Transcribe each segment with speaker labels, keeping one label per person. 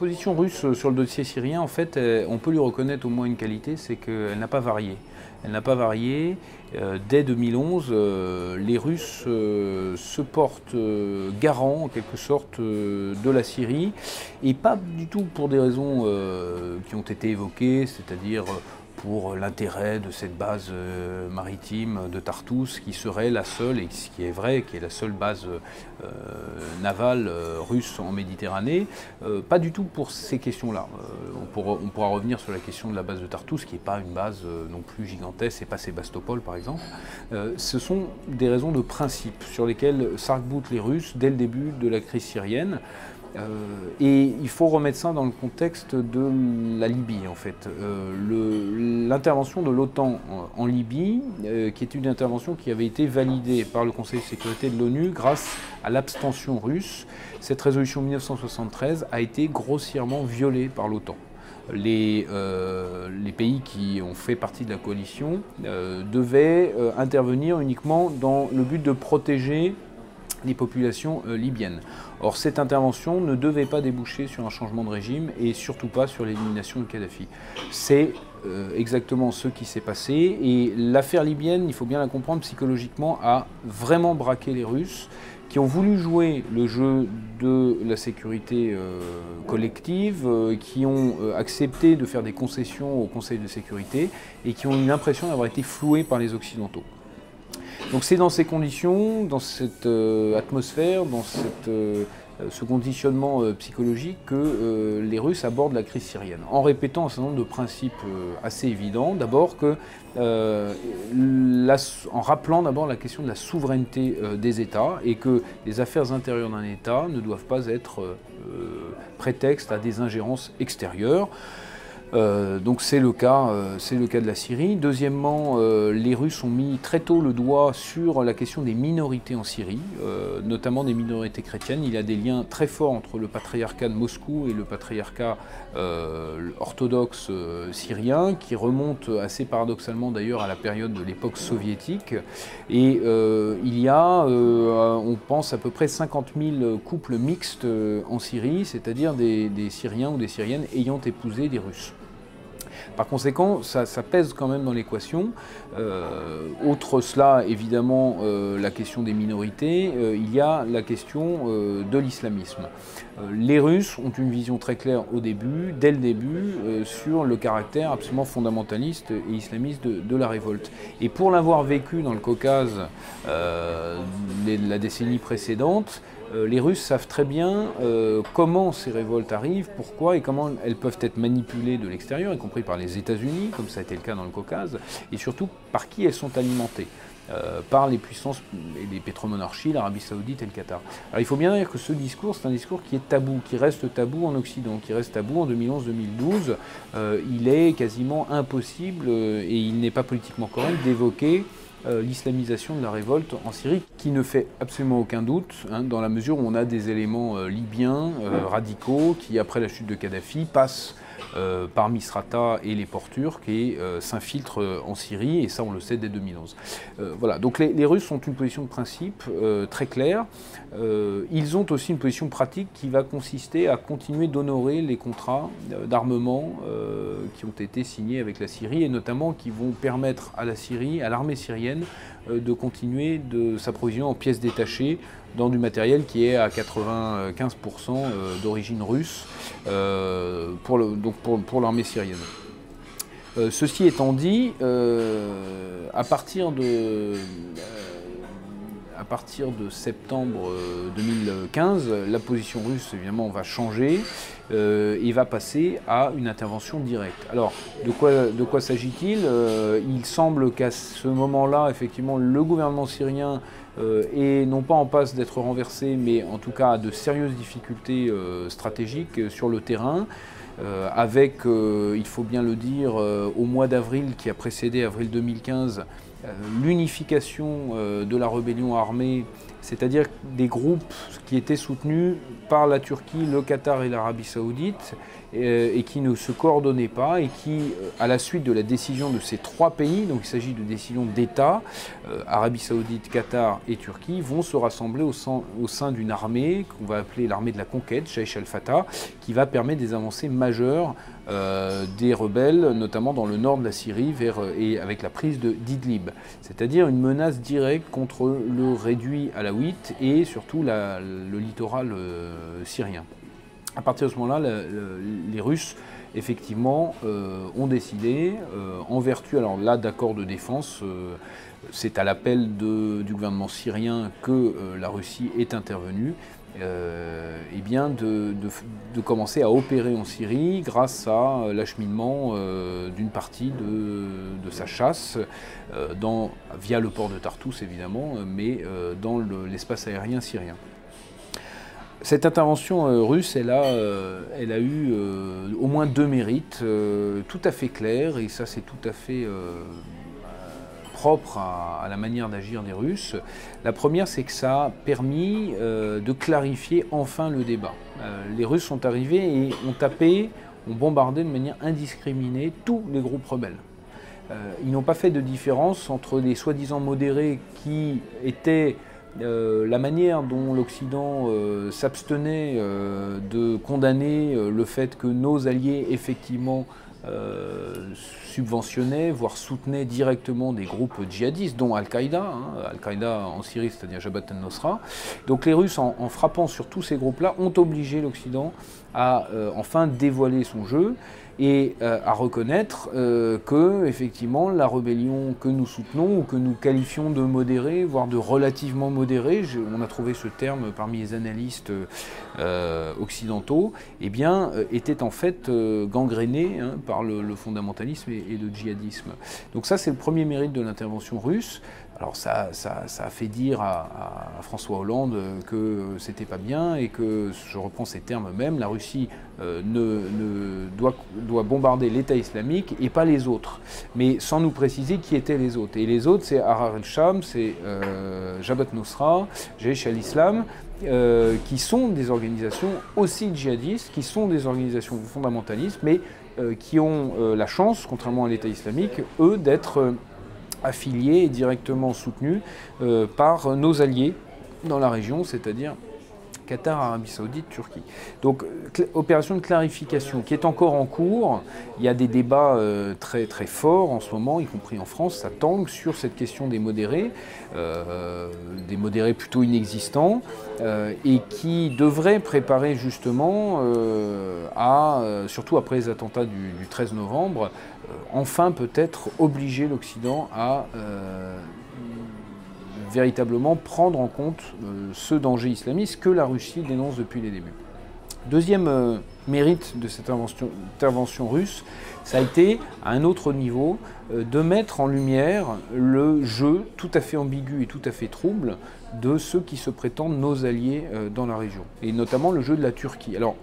Speaker 1: position russe sur le dossier syrien, en fait, on peut lui reconnaître au moins une qualité, c'est qu'elle n'a pas varié. Elle n'a pas varié. Euh, dès 2011, euh, les Russes euh, se portent garants, en quelque sorte, de la Syrie, et pas du tout pour des raisons qui ont été évoquées, c'est-à-dire pour l'intérêt de cette base euh, maritime de Tartous, qui serait la seule, et ce qui est vrai, qui est la seule base euh, navale euh, russe en Méditerranée. pas du tout pour ces questions-là. On pourra, revenir sur la question de la base de Tartous, qui n'est pas une base non plus gigantesque, c'est pas Sébastopol par exemple. ce sont des raisons de principe sur lesquelles s'arc-boutent les Russes dès le début de la crise syrienne. Euh, et il faut remettre ça dans le contexte de la Libye, en fait. Euh, l'intervention de l'OTAN en, Libye, euh, qui est une intervention qui avait été validée par le Conseil de sécurité de l'ONU grâce à l'abstention russe, cette résolution 1973 a été grossièrement violée par l'OTAN. Les, les, pays qui ont fait partie de la coalition devaient intervenir uniquement dans le but de protéger les populations euh, libyennes. Or, cette intervention ne devait pas déboucher sur un changement de régime et surtout pas sur l'élimination de Kadhafi. C'est euh, exactement ce qui s'est passé et l'affaire libyenne, il faut bien la comprendre psychologiquement, a vraiment braqué les Russes qui ont voulu jouer le jeu de la sécurité euh, collective, qui ont accepté de faire des concessions au Conseil de sécurité et qui ont eu l'impression d'avoir été floués par les Occidentaux. Donc c'est dans ces conditions, dans cette euh, atmosphère, dans euh, ce conditionnement euh, psychologique que les Russes abordent la crise syrienne, en répétant un certain nombre de principes assez évidents. D'abord que, en rappelant d'abord la question de la souveraineté des États et que les affaires intérieures d'un État ne doivent pas être prétexte à des ingérences extérieures. Euh, donc c'est le, cas, euh, le cas de la Syrie. Deuxièmement, euh, les Russes ont mis très tôt le doigt sur la question des minorités en Syrie, notamment des minorités chrétiennes. Il y a des liens très forts entre le patriarcat de Moscou et le patriarcat orthodoxe syrien, qui remonte assez paradoxalement d'ailleurs à la période de l'époque soviétique. Et il y a, on pense, à peu près 50 000 couples mixtes en Syrie, c'est-à-dire des Syriens ou des Syriennes ayant épousé des Russes. Par conséquent, ça, pèse quand même dans l'équation. Euh, autre cela, évidemment, euh, la question des minorités, euh, il y a la question de l'islamisme. les Russes ont une vision très claire au début, dès le début, sur le caractère absolument fondamentaliste et islamiste de, la révolte. Et pour l'avoir vécu dans le Caucase la décennie précédente, les Russes savent très bien euh, comment ces révoltes arrivent, pourquoi et comment elles peuvent être manipulées de l'extérieur, y compris par les États-Unis, comme ça a été le cas dans le Caucase, et surtout par qui elles sont alimentées. Euh, par les puissances et les pétromonarchies, l'Arabie Saoudite et le Qatar. Alors il faut bien dire que ce discours, c'est un discours qui est tabou, qui reste tabou en Occident, qui reste tabou en 2011-2012. il est quasiment impossible et il n'est pas politiquement correct d'évoquer euh, l'islamisation de la révolte en Syrie, qui ne fait absolument aucun doute, hein, dans la mesure où on a des éléments euh, libyens euh, radicaux qui, après la chute de Kadhafi, passent euh, par Misrata et les ports turcs et euh, s'infiltrent euh, en Syrie, et ça on le sait dès 2011. voilà, donc les, Russes ont une position de principe très claire. ils ont aussi une position pratique qui va consister à continuer d'honorer les contrats d'armement qui ont été signés avec la Syrie et notamment qui vont permettre à la Syrie, à l'armée syrienne, de continuer de s'approvisionner en pièces détachées dans du matériel qui est à 95% d'origine russe. Euh, pour, donc pour, l'armée syrienne. Euh, ceci étant dit, euh, à partir de à partir de septembre 2015, la position russe évidemment va changer et va passer à une intervention directe. Alors, de quoi, s'agit-il Il semble qu'à ce moment-là, effectivement, le gouvernement syrien euh, et non pas en passe d'être renversé, mais en tout cas de sérieuses difficultés euh, stratégiques sur le terrain. Euh, avec, il faut bien le dire, au mois d'avril qui a précédé avril 2015, l'unification de la rébellion armée c'est-à-dire des groupes qui étaient soutenus par la Turquie, le Qatar et l'Arabie saoudite, euh, et qui ne se coordonnaient pas, et qui, euh, à la suite de la décision de ces trois pays, donc il s'agit de décisions d'État, euh, Arabie saoudite, Qatar et Turquie, vont se rassembler au sein, d'une armée qu'on va appeler l'armée de la conquête, Jaish al-Fatah, qui va permettre des avancées majeures des rebelles, notamment dans le nord de la Syrie, et avec la prise de d'Idlib, c'est-à-dire une menace directe contre le réduit à la et surtout le littoral euh, syrien. À partir de ce moment-là, les Russes, effectivement, euh, ont décidé, euh, en vertu alors là d'accords de défense, c'est à l'appel du gouvernement syrien que la Russie est intervenue, eh bien de, commencer à opérer en Syrie grâce à l'acheminement euh, d'une partie de, sa chasse euh, dans, via le port de Tartous évidemment, mais dans l'espace aérien syrien. Cette intervention russe, elle a, elle a eu au moins deux mérites tout à fait clairs, et ça c'est tout à fait propre à, la manière d'agir des Russes. La première, c'est que ça a permis euh, de clarifier enfin le débat. Euh, les Russes sont arrivés et ont tapé, ont bombardé de manière indiscriminée tous les groupes rebelles. Euh, ils n'ont pas fait de différence entre les soi-disant modérés qui étaient la manière dont l'Occident s'abstenait de condamner le fait que nos alliés effectivement euh, subventionnait, voire soutenait directement des groupes djihadistes, dont Al-Qaïda, hein, Al-Qaïda en Syrie, c'est-à-dire Jabhat al-Nusra. Donc les Russes, en, frappant sur tous ces groupes-là, ont obligé l'Occident à euh, enfin dévoiler son jeu et euh, à reconnaître euh, que effectivement la rébellion que nous soutenons ou que nous qualifions de modérée, voire de relativement modérée, on a trouvé ce terme parmi les analystes euh, occidentaux, eh bien était en fait gangrénée hein, par le, fondamentalisme et, le djihadisme. Donc ça c'est le premier mérite de l'intervention russe. Alors ça, ça, a fait dire à, François Hollande que c'était pas bien et que, je reprends ces termes même, la Russie euh, ne, doit, bombarder l'État islamique et pas les autres. Mais sans nous préciser qui étaient les autres. Et les autres, c'est Harar el-Sham, c'est euh, Jabhat Nusra, Jaish al-Islam, euh, qui sont des organisations aussi djihadistes, qui sont des organisations fondamentalistes, mais qui ont la chance, contrairement à l'État islamique, eux, d'être affiliés et directement soutenus euh, par nos alliés dans la région, c'est-à-dire Qatar, Arabie Saoudite, Turquie. Donc opération de clarification qui est encore en cours. Il y a des débats euh, très très forts en ce moment, y compris en France, ça tangue sur cette question des modérés, euh, des modérés plutôt inexistants, et qui devraient préparer justement à, surtout après les attentats du, du 13 novembre, euh, enfin peut-être obliger l'Occident à euh, véritablement prendre en compte euh, ce danger islamiste que la Russie dénonce depuis les débuts. Deuxième mérite de cette intervention, russe, ça a été, à un autre niveau, de mettre en lumière le jeu tout à fait ambigu et tout à fait trouble de ceux qui se prétendent nos alliés dans la région, et notamment le jeu de la Turquie. Alors,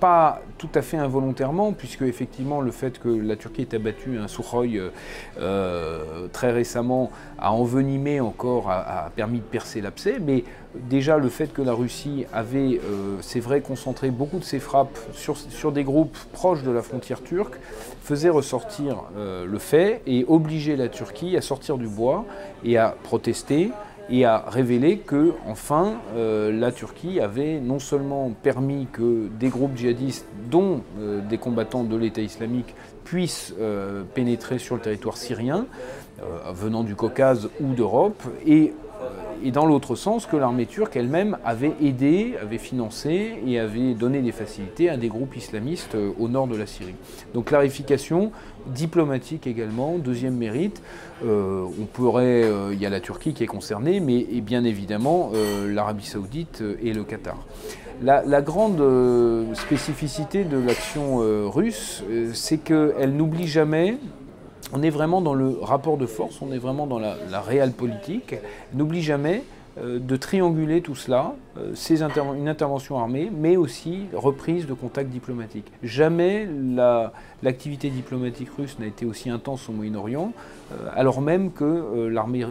Speaker 1: pas tout à fait involontairement, puisque effectivement le fait que la Turquie ait abattu un Sukhoi euh, euh, très récemment a envenimé encore, a, permis de percer l'abcès, mais déjà le fait que la Russie avait, euh, c'est vrai, concentré beaucoup de ses frappes sur, sur, des groupes proches de la frontière turque, faisait ressortir le fait et obligeait la Turquie à sortir du bois et à protester et a révélé que, enfin, euh, la Turquie avait non seulement permis que des groupes djihadistes, dont euh, des combattants de l'État islamique, puissent euh, pénétrer sur le territoire syrien, venant du Caucase ou d'Europe, et et dans l'autre sens que l'armée turque elle-même avait aidé, avait financé et avait donné des facilités à des groupes islamistes euh, au nord de la Syrie. Donc clarification diplomatique également, deuxième mérite. Euh, on pourrait, euh, il y a la Turquie qui est concernée, mais et bien évidemment l'Arabie saoudite et le Qatar. La, la grande spécificité de l'action russe, c'est qu'elle n'oublie jamais on est vraiment dans le rapport de force, on est vraiment dans la, réelle politique. N'oublie jamais de trianguler tout cela, une intervention armée, mais aussi reprise de contacts diplomatiques. Jamais l'activité diplomatique russe n'a été aussi intense au Moyen-Orient, alors même que l'armée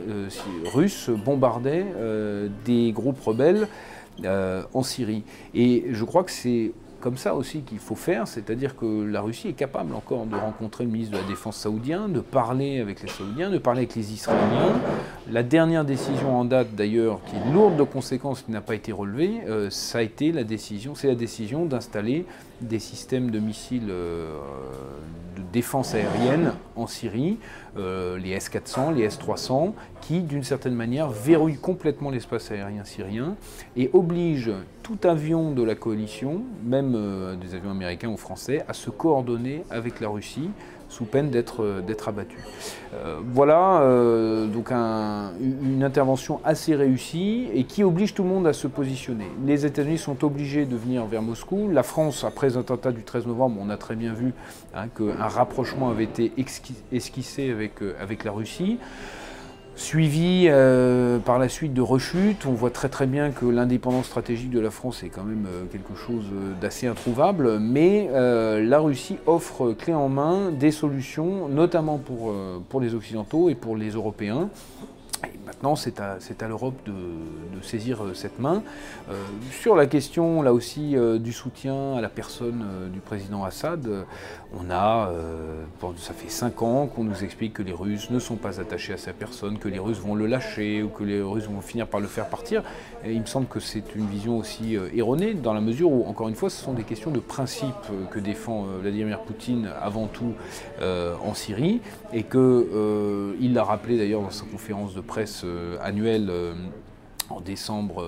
Speaker 1: russe bombardait des groupes rebelles en Syrie. Et je crois que c'est comme ça aussi qu'il faut faire, c'est-à-dire que la Russie est capable encore de rencontrer le ministre de la Défense saoudien, de parler avec les Saoudiens, de parler avec les Israéliens. La dernière décision en date d'ailleurs, qui est lourde de conséquences, qui n'a pas été relevée, euh, c'est la décision d'installer des systèmes de missiles euh, de défense aérienne en Syrie, euh, les S-400, les S-300, qui d'une certaine manière verrouillent complètement l'espace aérien syrien et obligent tout avion de la coalition, même euh, des avions américains ou français, à se coordonner avec la Russie sous peine d'être euh, abattu. Euh, voilà donc une intervention assez réussie et qui oblige tout le monde à se positionner. Les États-Unis sont obligés de venir vers Moscou. La France, après les attentats du 13 novembre, on a très bien vu hein, qu'un rapprochement avait été esquissé avec la Russie suivi euh, par la suite de rechutes. On voit très très bien que l'indépendance stratégique de la France est quand même euh, quelque chose euh, d'assez introuvable, mais la Russie offre clé en main des solutions, notamment pour les Occidentaux et pour les Européens, Maintenant, c'est à, l'Europe de, saisir euh, cette main. Euh, sur la question, là aussi, euh, du soutien à la personne du président Assad, on a, ça fait cinq ans qu'on nous explique que les Russes ne sont pas attachés à sa personne, que les Russes vont le lâcher ou que les Russes vont finir par le faire partir. Il me semble que c'est une vision aussi erronée, dans la mesure où, encore une fois, ce sont des questions de principe que défend Vladimir Poutine avant tout en Syrie, et qu'il l'a rappelé d'ailleurs dans sa conférence de presse euh, annuel euh, en décembre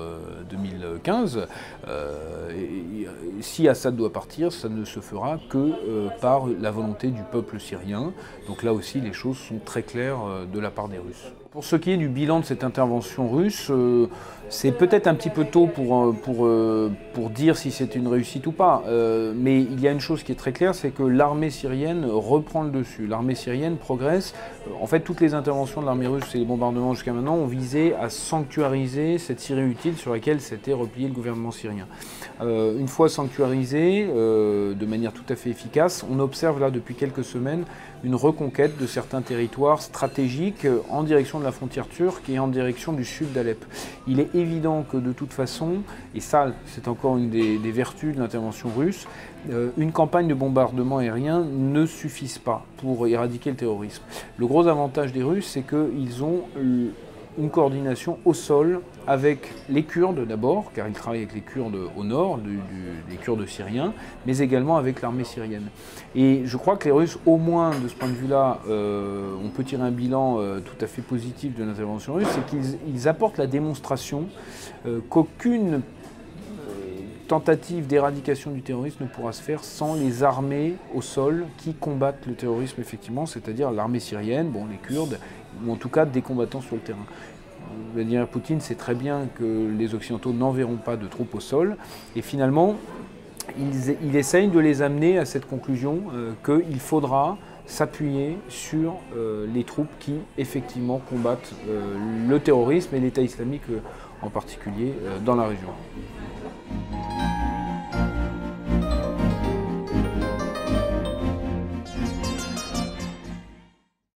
Speaker 1: 2015. Euh, si Assad doit partir, ça ne se fera que par la volonté du peuple syrien. Donc là aussi, les choses sont très claires de la part des Russes. Pour ce qui est du bilan de cette intervention russe, euh, c'est peut-être un petit peu tôt pour, euh, pour, euh, pour dire si c'est une réussite ou pas. mais il y a une chose qui est très claire, c'est que l'armée syrienne reprend le dessus. L'armée syrienne progresse. En fait, toutes les interventions de l'armée russe et les bombardements jusqu'à maintenant ont visé à sanctuariser cette Syrie utile sur laquelle s'était replié le gouvernement syrien. une fois sanctuarisée, de manière tout à fait efficace, on observe là depuis quelques semaines une reconquête de certains territoires stratégiques en direction de la frontière turque et en direction du sud d'Alep. Il est évident que de toute façon, et ça c'est encore une des, vertus de l'intervention russe, euh, une campagne de bombardement aérien ne suffise pas pour éradiquer le terrorisme. Le gros avantage des Russes, c'est qu'ils ont une coordination au sol avec les Kurdes d'abord, car ils travaillent avec les Kurdes au nord, les Kurdes syriens, mais également avec l'armée syrienne. Et je crois que les Russes, au moins de ce point de vue-là, euh, on peut tirer un bilan euh, tout à fait positif de l'intervention russe, c'est qu'ils apportent la démonstration euh, qu'aucune tentative d'éradication du terrorisme ne pourra se faire sans les armées au sol qui combattent le terrorisme effectivement, c'est-à-dire l'armée syrienne, bon, les Kurdes, ou en tout cas des combattants sur le terrain. Vladimir Poutine sait très bien que les Occidentaux n'enverront pas de troupes au sol, et finalement, il, essaye de les amener à cette conclusion euh, qu'il faudra s'appuyer sur euh, les troupes qui effectivement combattent euh, le terrorisme et l'État islamique en particulier dans la région.